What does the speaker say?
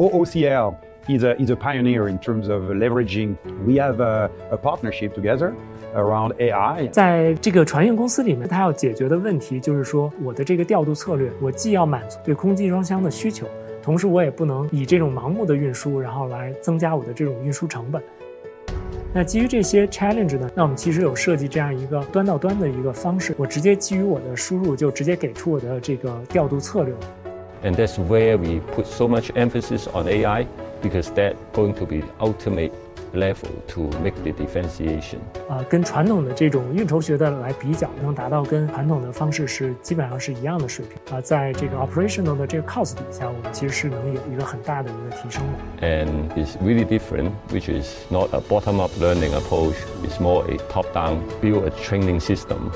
OOCL is a, is a pioneer in terms of leveraging. We have a, a partnership together around AI. 在这个船运公司里面，它要解决的问题就是说，我的这个调度策略，我既要满足对空集装箱的需求，同时我也不能以这种盲目的运输，然后来增加我的这种运输成本。那基于这些 challenge 呢，那我们其实有设计这样一个端到端的一个方式，我直接基于我的输入就直接给出我的这个调度策略。And that's where we put so much emphasis on AI because that's going to be ultimate level to make the differentiation. 啊，跟传统的这种运筹学的来比较，能达到跟传统的方式是基本上是一样的水平啊。在这个 operational 的这个 cost 底下，我们其实是能有一个很大的一个提升的。 And it's really different, which is not a bottom-up learning approach. It's more a top-down build a training system